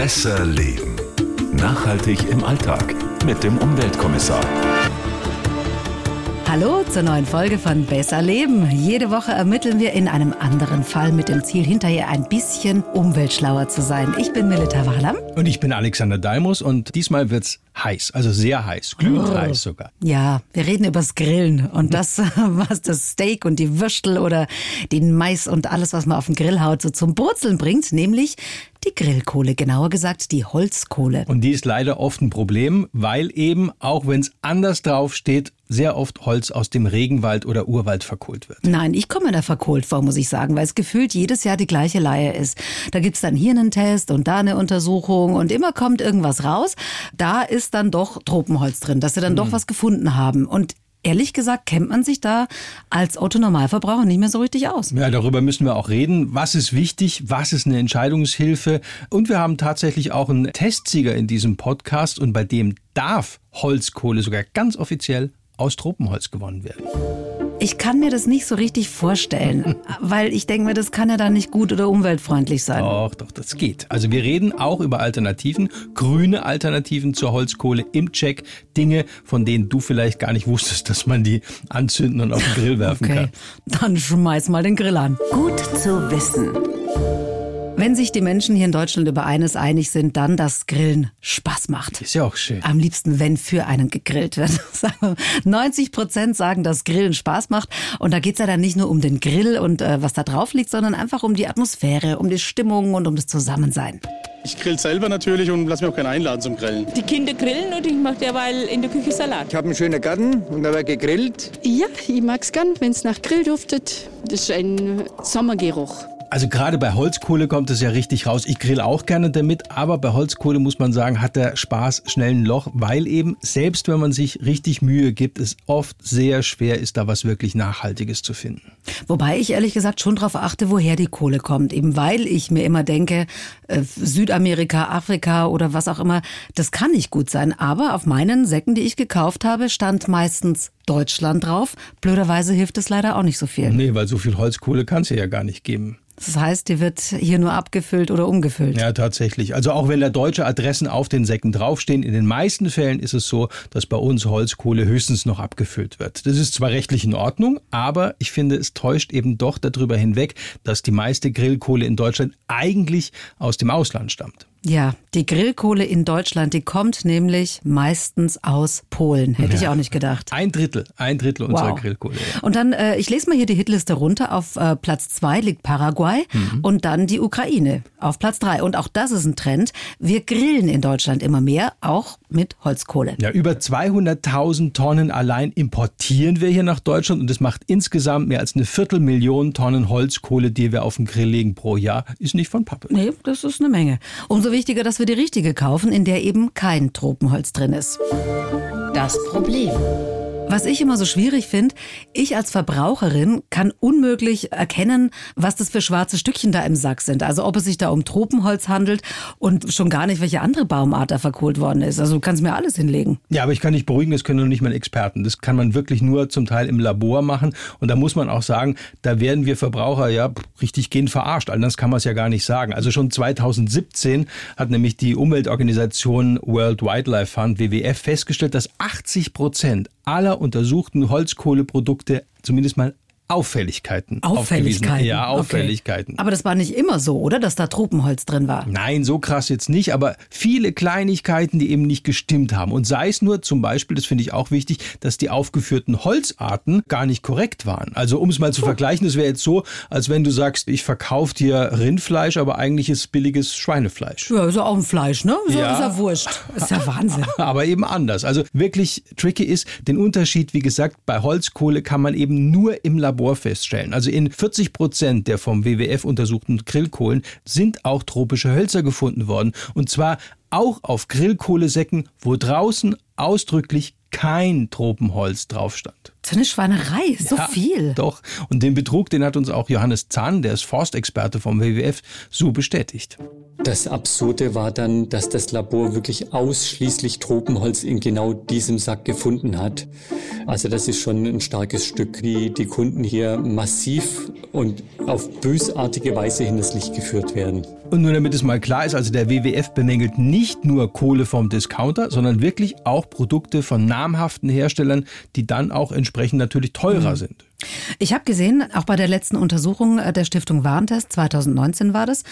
Besser leben. Nachhaltig im Alltag mit dem Umweltkommissar. Hallo zur neuen Folge von Besser Leben. Jede Woche ermitteln wir in einem anderen Fall mit dem Ziel, hinterher ein bisschen umweltschlauer zu sein. Ich bin Milita Wahlam. Und ich bin Alexander Daimus und diesmal wird's heiß, also sehr heiß, glühend oh. heiß sogar. Ja, wir reden übers Grillen und das, was das Steak und die Würstel oder den Mais und alles, was man auf den Grill haut, so zum Brutzeln bringt, nämlich die Grillkohle, genauer gesagt die Holzkohle. Und die ist leider oft ein Problem, weil eben, auch wenn es anders drauf steht, sehr oft Holz aus dem Regenwald oder Urwald verkohlt wird. Nein, ich komme da verkohlt vor, muss ich sagen, weil es gefühlt jedes Jahr die gleiche Leihe ist. Da gibt's dann hier einen Test und da eine Untersuchung und immer kommt irgendwas raus. Da ist dann doch Tropenholz drin, dass sie dann hm. doch was gefunden haben. Und Ehrlich gesagt kennt man sich da als Autonormalverbraucher nicht mehr so richtig aus. Ja, darüber müssen wir auch reden. Was ist wichtig? Was ist eine Entscheidungshilfe? Und wir haben tatsächlich auch einen Testsieger in diesem Podcast und bei dem darf Holzkohle sogar ganz offiziell aus Tropenholz gewonnen werden. Ich kann mir das nicht so richtig vorstellen, weil ich denke mir, das kann ja dann nicht gut oder umweltfreundlich sein. Doch, doch, das geht. Also wir reden auch über Alternativen, grüne Alternativen zur Holzkohle im Check. Dinge, von denen du vielleicht gar nicht wusstest, dass man die anzünden und auf den Grill werfen okay. kann. Dann schmeiß mal den Grill an. Gut zu wissen. Wenn sich die Menschen hier in Deutschland über eines einig sind, dann, dass Grillen Spaß macht. Ist ja auch schön. Am liebsten, wenn für einen gegrillt wird. 90 Prozent sagen, dass Grillen Spaß macht. Und da geht's ja dann nicht nur um den Grill und äh, was da drauf liegt, sondern einfach um die Atmosphäre, um die Stimmung und um das Zusammensein. Ich grill selber natürlich und lass mir auch keinen einladen zum Grillen. Die Kinder grillen und ich mache derweil in der Küche Salat. Ich habe einen schönen Garten und da wird gegrillt. Ja, ich mag es gern, wenn es nach Grill duftet. Das ist ein Sommergeruch. Also gerade bei Holzkohle kommt es ja richtig raus. Ich grill auch gerne damit, aber bei Holzkohle muss man sagen, hat der Spaß schnell ein Loch, weil eben selbst wenn man sich richtig Mühe gibt, es oft sehr schwer ist, da was wirklich Nachhaltiges zu finden. Wobei ich ehrlich gesagt schon darauf achte, woher die Kohle kommt. Eben weil ich mir immer denke, äh, Südamerika, Afrika oder was auch immer, das kann nicht gut sein. Aber auf meinen Säcken, die ich gekauft habe, stand meistens Deutschland drauf. Blöderweise hilft es leider auch nicht so viel. Nee, weil so viel Holzkohle kann es ja gar nicht geben. Das heißt, die wird hier nur abgefüllt oder umgefüllt. Ja, tatsächlich. Also auch wenn da deutsche Adressen auf den Säcken draufstehen, in den meisten Fällen ist es so, dass bei uns Holzkohle höchstens noch abgefüllt wird. Das ist zwar rechtlich in Ordnung, aber ich finde, es täuscht eben doch darüber hinweg, dass die meiste Grillkohle in Deutschland eigentlich aus dem Ausland stammt. Ja, die Grillkohle in Deutschland, die kommt nämlich meistens aus Polen. Hätte ja. ich auch nicht gedacht. Ein Drittel, ein Drittel unserer wow. Grillkohle. Ja. Und dann, äh, ich lese mal hier die Hitliste runter. Auf äh, Platz zwei liegt Paraguay mhm. und dann die Ukraine auf Platz drei. Und auch das ist ein Trend. Wir grillen in Deutschland immer mehr, auch mit Holzkohle. Ja, über 200.000 Tonnen allein importieren wir hier nach Deutschland und das macht insgesamt mehr als eine Viertelmillion Tonnen Holzkohle, die wir auf den Grill legen pro Jahr. Ist nicht von Pappe. Nee, das ist eine Menge. Umso wichtiger, dass wir die richtige kaufen, in der eben kein Tropenholz drin ist. Das Problem. Was ich immer so schwierig finde, ich als Verbraucherin kann unmöglich erkennen, was das für schwarze Stückchen da im Sack sind. Also ob es sich da um Tropenholz handelt und schon gar nicht, welche andere Baumart da verkohlt worden ist. Also du kannst mir alles hinlegen. Ja, aber ich kann dich beruhigen, das können noch nicht mal Experten. Das kann man wirklich nur zum Teil im Labor machen. Und da muss man auch sagen, da werden wir Verbraucher ja richtig gehen verarscht. Anders kann man es ja gar nicht sagen. Also schon 2017 hat nämlich die Umweltorganisation World Wildlife Fund, WWF, festgestellt, dass 80 Prozent aller untersuchten Holzkohleprodukte zumindest mal Auffälligkeiten. Auffälligkeiten. Ja, Auffälligkeiten. Okay. Aber das war nicht immer so, oder? Dass da Tropenholz drin war? Nein, so krass jetzt nicht, aber viele Kleinigkeiten, die eben nicht gestimmt haben. Und sei es nur zum Beispiel, das finde ich auch wichtig, dass die aufgeführten Holzarten gar nicht korrekt waren. Also um es mal zu oh. vergleichen, das wäre jetzt so, als wenn du sagst, ich verkaufe dir Rindfleisch, aber eigentlich ist billiges Schweinefleisch. Ja, ist ja auch ein Fleisch, ne? Ist ja, ist ja wurscht. Ist ja Wahnsinn. aber eben anders. Also wirklich tricky ist, den Unterschied, wie gesagt, bei Holzkohle kann man eben nur im Labor Labor feststellen. Also in 40 Prozent der vom WWF untersuchten Grillkohlen sind auch tropische Hölzer gefunden worden. Und zwar auch auf Grillkohlesäcken, wo draußen ausdrücklich kein Tropenholz drauf So eine Schweinerei, so ja, viel. Doch. Und den Betrug, den hat uns auch Johannes Zahn, der ist Forstexperte vom WWF, so bestätigt. Das Absurde war dann, dass das Labor wirklich ausschließlich Tropenholz in genau diesem Sack gefunden hat. Also das ist schon ein starkes Stück, wie die Kunden hier massiv und auf bösartige Weise hinters Licht geführt werden. Und nur damit es mal klar ist, also der WWF bemängelt nicht nur Kohle vom Discounter, sondern wirklich auch Produkte von namhaften Herstellern, die dann auch entsprechend natürlich teurer mhm. sind. Ich habe gesehen, auch bei der letzten Untersuchung äh, der Stiftung Warentest, 2019 war das,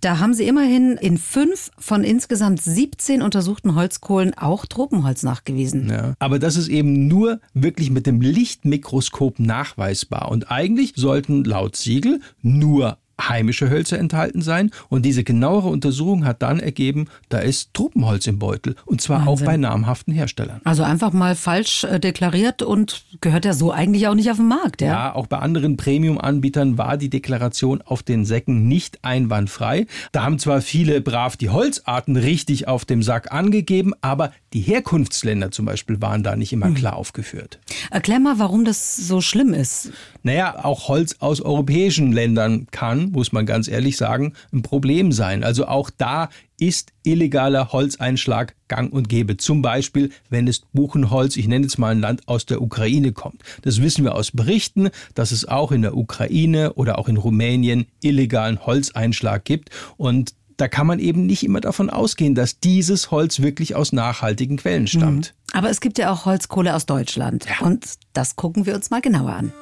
da haben sie immerhin in fünf von insgesamt 17 untersuchten Holzkohlen auch Tropenholz nachgewiesen. Ja, aber das ist eben nur wirklich mit dem Lichtmikroskop nachweisbar. Und eigentlich sollten laut Siegel nur heimische Hölzer enthalten sein. Und diese genauere Untersuchung hat dann ergeben, da ist Tropenholz im Beutel. Und zwar Wahnsinn. auch bei namhaften Herstellern. Also einfach mal falsch äh, deklariert und gehört ja so eigentlich auch nicht auf den Markt. Ja, ja auch bei anderen Premium-Anbietern war die Deklaration auf den Säcken nicht einwandfrei. Da haben zwar viele brav die Holzarten richtig auf dem Sack angegeben, aber die Herkunftsländer zum Beispiel waren da nicht immer hm. klar aufgeführt. Erklär mal, warum das so schlimm ist. Naja, auch Holz aus europäischen Ländern kann, muss man ganz ehrlich sagen, ein Problem sein. Also auch da ist illegaler Holzeinschlag gang und gäbe. Zum Beispiel, wenn es Buchenholz, ich nenne jetzt mal ein Land aus der Ukraine kommt. Das wissen wir aus Berichten, dass es auch in der Ukraine oder auch in Rumänien illegalen Holzeinschlag gibt. Und da kann man eben nicht immer davon ausgehen, dass dieses Holz wirklich aus nachhaltigen Quellen stammt. Mhm. Aber es gibt ja auch Holzkohle aus Deutschland. Ja. Und das gucken wir uns mal genauer an.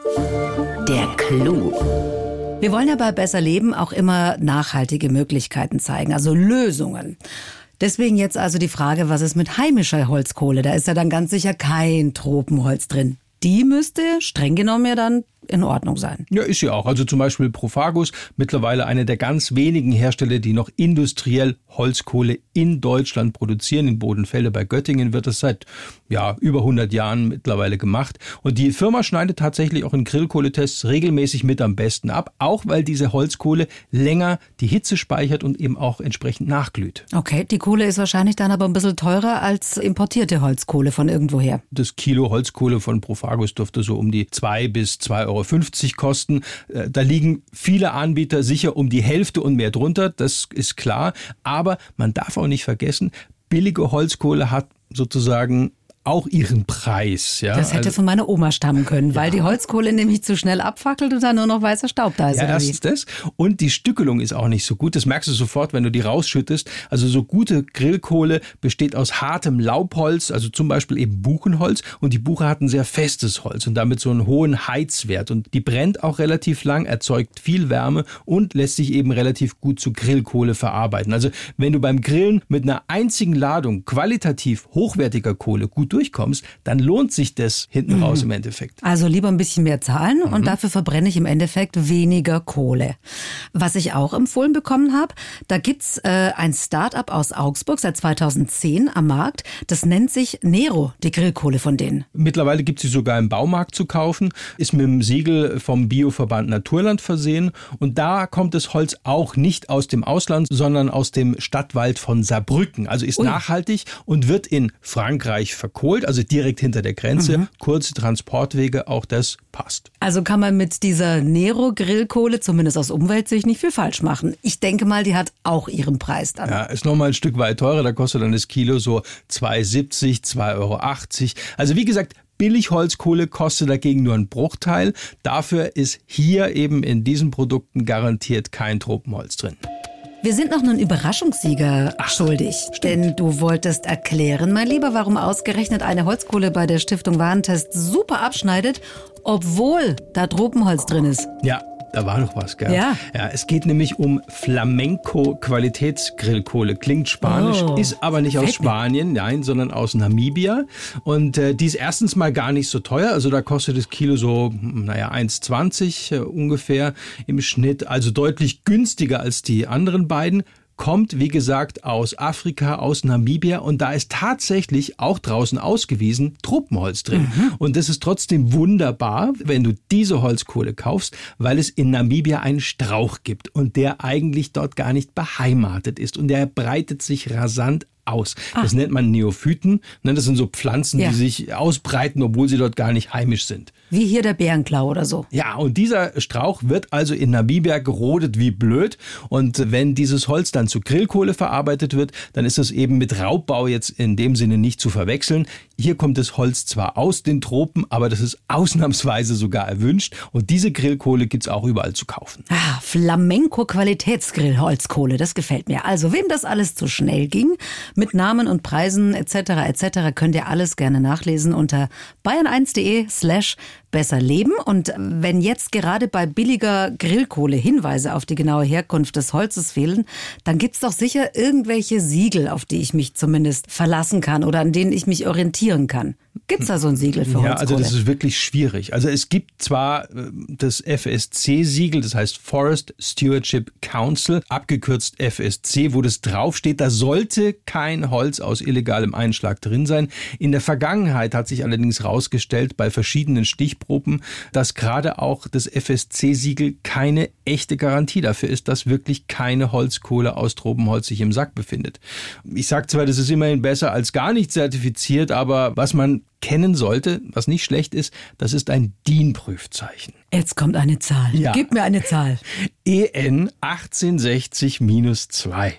Der Clou. Wir wollen ja bei Besser Leben auch immer nachhaltige Möglichkeiten zeigen, also Lösungen. Deswegen jetzt also die Frage, was ist mit heimischer Holzkohle? Da ist ja dann ganz sicher kein Tropenholz drin. Die müsste streng genommen ja dann in Ordnung sein. Ja, ist sie auch. Also zum Beispiel Profagus, mittlerweile einer der ganz wenigen Hersteller, die noch industriell Holzkohle in Deutschland produzieren. In Bodenfelde bei Göttingen wird das seit ja, über 100 Jahren mittlerweile gemacht. Und die Firma schneidet tatsächlich auch in Grillkohletests regelmäßig mit am besten ab, auch weil diese Holzkohle länger die Hitze speichert und eben auch entsprechend nachglüht. Okay, die Kohle ist wahrscheinlich dann aber ein bisschen teurer als importierte Holzkohle von irgendwoher. Das Kilo Holzkohle von Profagus dürfte so um die 2 bis 2,50 Euro kosten. Äh, da liegen viele Anbieter sicher um die Hälfte und mehr drunter, das ist klar. Aber man darf auch nicht vergessen, billige Holzkohle hat sozusagen auch ihren Preis. Ja? Das hätte also, von meiner Oma stammen können, weil ja. die Holzkohle nämlich zu schnell abfackelt und dann nur noch weißer Staub da ist. Ja, erstens das. Und die Stückelung ist auch nicht so gut. Das merkst du sofort, wenn du die rausschüttest. Also so gute Grillkohle besteht aus hartem Laubholz, also zum Beispiel eben Buchenholz. Und die Buche hat ein sehr festes Holz und damit so einen hohen Heizwert. Und die brennt auch relativ lang, erzeugt viel Wärme und lässt sich eben relativ gut zu Grillkohle verarbeiten. Also wenn du beim Grillen mit einer einzigen Ladung qualitativ hochwertiger Kohle gut durchkommst, dann lohnt sich das hinten mhm. raus im Endeffekt. Also lieber ein bisschen mehr zahlen mhm. und dafür verbrenne ich im Endeffekt weniger Kohle. Was ich auch empfohlen bekommen habe, da gibt's äh, ein Start-up aus Augsburg seit 2010 am Markt. Das nennt sich Nero, die Grillkohle von denen. Mittlerweile gibt sie sogar im Baumarkt zu kaufen, ist mit dem Siegel vom Bioverband Naturland versehen und da kommt das Holz auch nicht aus dem Ausland, sondern aus dem Stadtwald von Saarbrücken. Also ist Ui. nachhaltig und wird in Frankreich verkauft geholt, also direkt hinter der Grenze, mhm. kurze Transportwege, auch das passt. Also kann man mit dieser Nero Grillkohle zumindest aus Umweltsicht nicht viel falsch machen. Ich denke mal, die hat auch ihren Preis dann. Ja, ist nochmal ein Stück weit teurer, da kostet dann das Kilo so 2,70, 2,80 Euro. Also wie gesagt, Billigholzkohle kostet dagegen nur einen Bruchteil. Dafür ist hier eben in diesen Produkten garantiert kein Tropenholz drin. Wir sind noch einen Überraschungssieger Ach, schuldig. Stimmt. Denn du wolltest erklären, mein Lieber, warum ausgerechnet eine Holzkohle bei der Stiftung Warentest super abschneidet, obwohl da Tropenholz drin ist. Ja, da war doch was, gell? Ja. Ja, es geht nämlich um Flamenco-Qualitätsgrillkohle. Klingt spanisch, oh. ist aber nicht aus Spanien, nein, sondern aus Namibia. Und äh, die ist erstens mal gar nicht so teuer. Also da kostet das Kilo so, naja, 1,20 äh, ungefähr im Schnitt. Also deutlich günstiger als die anderen beiden kommt, wie gesagt, aus Afrika, aus Namibia und da ist tatsächlich auch draußen ausgewiesen Tropenholz drin. Mhm. Und das ist trotzdem wunderbar, wenn du diese Holzkohle kaufst, weil es in Namibia einen Strauch gibt und der eigentlich dort gar nicht beheimatet ist und der breitet sich rasant aus. Das nennt man Neophyten. Ne, Das sind so Pflanzen, Ja. die sich ausbreiten, obwohl sie dort gar nicht heimisch sind. Wie hier der Bärenklau oder so. Ja, und dieser Strauch wird also in Namibia gerodet wie blöd. Und wenn dieses Holz dann zu Grillkohle verarbeitet wird, dann ist das eben mit Raubbau jetzt in dem Sinne nicht zu verwechseln. Hier kommt das Holz zwar aus den Tropen, aber das ist ausnahmsweise sogar erwünscht. Und diese Grillkohle gibt's auch überall zu kaufen. Ah, Flamenco-Qualitätsgrillholzkohle, das gefällt mir. Also, wem das alles zu schnell ging, mit Namen und Preisen etc. etc. könnt ihr alles gerne nachlesen unter bayern1.de slash besser leben. Und wenn jetzt gerade bei billiger Grillkohle Hinweise auf die genaue Herkunft des Holzes fehlen, dann gibt's doch sicher irgendwelche Siegel, auf die ich mich zumindest verlassen kann oder an denen ich mich orientieren kann. Gibt's da so ein Siegel für Ja, Holzkohle? also das ist wirklich schwierig. Also es gibt zwar äh, das FSC-Siegel, das heißt Forest Stewardship Council, abgekürzt FSC, wo das draufsteht, da sollte kein Holz aus illegalem Einschlag drin sein. In der Vergangenheit hat sich allerdings herausgestellt, bei verschiedenen Stichproben, dass gerade auch das FSC-Siegel keine echte Garantie dafür ist, dass wirklich keine Holzkohle aus Tropenholz sich im Sack befindet. Ich sage zwar, das ist immerhin besser als gar nicht zertifiziert, aber was man kennen sollte, was nicht schlecht ist, das ist ein DIN-Prüfzeichen. Jetzt kommt eine Zahl. Ja. Gib mir eine Zahl. EN 1860-2.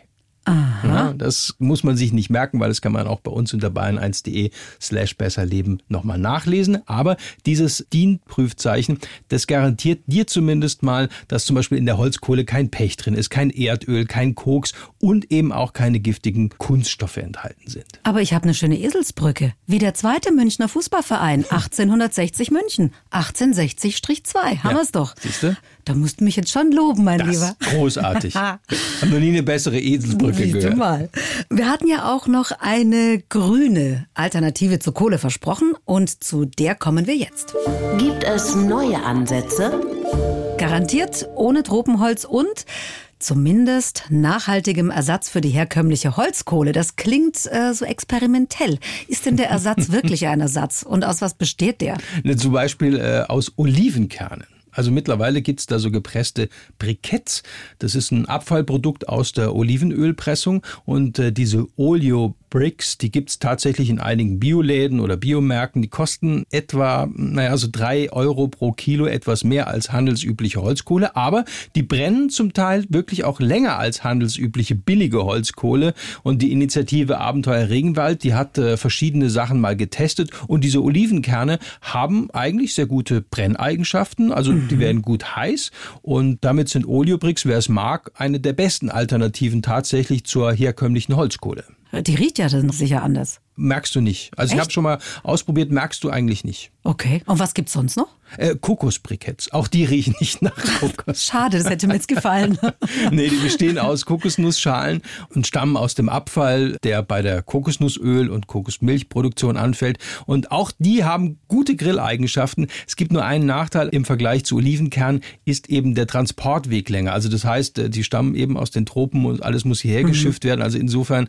Ja, das muss man sich nicht merken, weil das kann man auch bei uns unter bayern1.de slash besserleben nochmal nachlesen. Aber dieses DIN-Prüfzeichen, das garantiert dir zumindest mal, dass zum Beispiel in der Holzkohle kein Pech drin ist, kein Erdöl, kein Koks und eben auch keine giftigen Kunststoffe enthalten sind. Aber ich habe eine schöne Eselsbrücke. Wie der zweite Münchner Fußballverein 1860 München. 1860-2. Haben wir's doch. Siehste? Da musst du mich jetzt schon loben, mein Das Lieber. ist großartig. Hab noch nie eine bessere Eselsbrücke Siehst du gehört. mal. Wir hatten ja auch noch eine grüne Alternative zur Kohle versprochen und zu der kommen wir jetzt. Gibt es neue Ansätze? Garantiert ohne Tropenholz und zumindest nachhaltigem Ersatz für die herkömmliche Holzkohle. Das klingt äh, so experimentell. Ist denn der Ersatz wirklich ein Ersatz? Und aus was besteht der? Ne, Zum Beispiel äh, aus Olivenkernen. Also mittlerweile gibt's da so gepresste Briketts. Das ist ein Abfallprodukt aus der Olivenölpressung. Und äh, diese Oleo Bricks, die gibt's tatsächlich in einigen Bioläden oder Biomärkten. Die kosten etwa, naja, so drei Euro pro Kilo, etwas mehr als handelsübliche Holzkohle. Aber die brennen zum Teil wirklich auch länger als handelsübliche billige Holzkohle. Und die Initiative Abenteuer Regenwald, die hat äh, verschiedene Sachen mal getestet. Und diese Olivenkerne haben eigentlich sehr gute Brenneigenschaften. Also die werden gut heiß. Und damit sind Oleobricks, wer es mag, eine der besten Alternativen tatsächlich zur herkömmlichen Holzkohle. Die riecht ja dann sicher anders. Merkst du nicht. Also ich Echt? habe schon mal ausprobiert, merkst du eigentlich nicht. Okay. Und was gibt's sonst noch? Äh, Kokosbriketts, auch die riechen nicht nach Kokos. Schade, das hätte mir jetzt gefallen. nee, die bestehen aus Kokosnussschalen und stammen aus dem Abfall, der bei der Kokosnussöl- und Kokosmilchproduktion anfällt. Und auch die haben gute Grilleigenschaften. Es gibt nur einen Nachteil im Vergleich zu Olivenkernen, ist eben der Transportweg länger. Also das heißt, äh, die stammen eben aus den Tropen und alles muss hierher geschifft werden. Also insofern,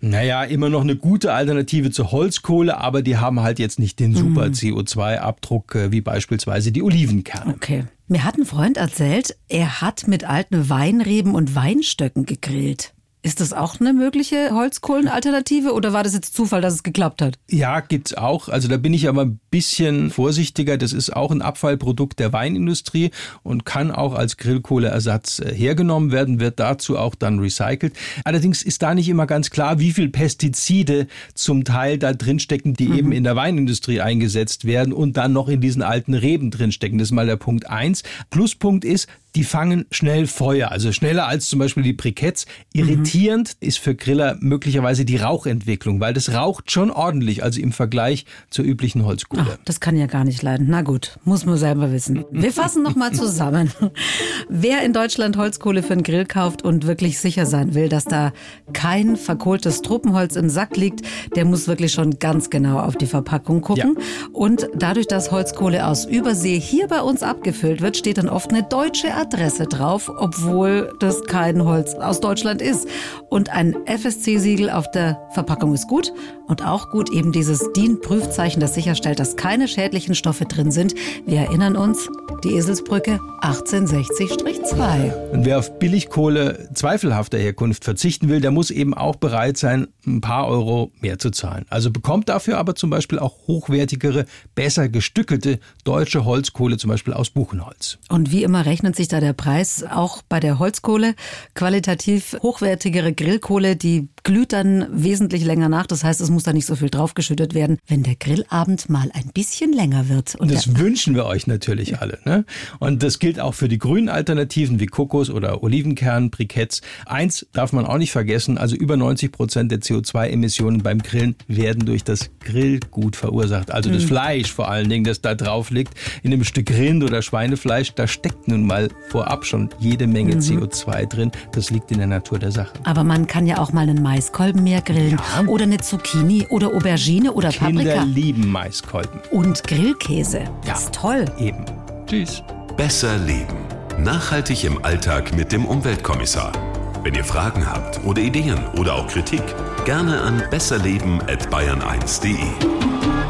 naja, immer noch eine gute Alternative zur Holzkohle, aber die haben halt jetzt nicht den super CO2-Abdruck äh, wie beispielsweise die Olivenkerne. Okay. Mir hat ein Freund erzählt, er hat mit alten Weinreben und Weinstöcken gegrillt. Ist das auch eine mögliche Holzkohlenalternative oder war das jetzt Zufall, dass es geklappt hat? Ja, gibt's auch. Also da bin ich aber ein bisschen vorsichtiger. Das ist auch ein Abfallprodukt der Weinindustrie und kann auch als Grillkohleersatz äh, hergenommen werden, wird dazu auch dann recycelt. Allerdings ist da nicht immer ganz klar, wie viel Pestizide zum Teil da drinstecken, die eben in der Weinindustrie eingesetzt werden und dann noch in diesen alten Reben drinstecken. Das ist mal der Punkt eins. Pluspunkt ist, die fangen schnell Feuer, also schneller als zum Beispiel die Briketts. Irritierend ist für Griller möglicherweise die Rauchentwicklung, weil das raucht schon ordentlich, also im Vergleich zur üblichen Holzkohle. Ach, das kann ja gar nicht leiden. Na gut, muss man selber wissen. Wir fassen nochmal zusammen. Wer in Deutschland Holzkohle für einen Grill kauft und wirklich sicher sein will, dass da kein verkohltes Tropenholz im Sack liegt, der muss wirklich schon ganz genau auf die Verpackung gucken. Und dadurch, dass Holzkohle aus Übersee hier bei uns abgefüllt wird, steht dann oft eine deutsche Adresse drauf, obwohl das kein Holz aus Deutschland ist. Und ein FSC-Siegel auf der Verpackung ist gut. Und auch gut eben dieses DIN-Prüfzeichen, das sicherstellt, dass keine schädlichen Stoffe drin sind. Wir erinnern uns, die Eselsbrücke 1860-2. Und wer auf Billigkohle zweifelhafter Herkunft verzichten will, der muss eben auch bereit sein, ein paar Euro mehr zu zahlen. Also bekommt dafür aber zum Beispiel auch hochwertigere, besser gestückelte deutsche Holzkohle, zum Beispiel aus Buchenholz. Und wie immer rechnet sich da der Preis auch bei der Holzkohle. Qualitativ hochwertigere Grillkohle, die glüht dann wesentlich länger nach. Das heißt, es muss da nicht so viel draufgeschüttet werden, wenn der Grillabend mal ein bisschen länger wird. Und das wünschen wir euch natürlich alle. Ne? Und das gilt auch für die grünen Alternativen wie Kokos oder Olivenkern, Briketts. Eins darf man auch nicht vergessen, also über 90 Prozent der CO2-Emissionen beim Grillen werden durch das Grillgut verursacht. Also das mhm. Fleisch vor allen Dingen, das da drauf liegt. In einem Stück Rind oder Schweinefleisch, da steckt nun mal vorab schon jede Menge mhm. CO2 drin. Das liegt in der Natur der Sache. Aber man kann ja auch mal einen Mais Maiskolben mehr grillen ja. oder eine Zucchini oder Aubergine oder Kinder Paprika. Kinder lieben Maiskolben. Und Grillkäse. Ja. ist toll. Eben. Tschüss. Besser leben. Nachhaltig im Alltag mit dem Umweltkommissar. Wenn ihr Fragen habt oder Ideen oder auch Kritik, gerne an besserleben@bayern1.de.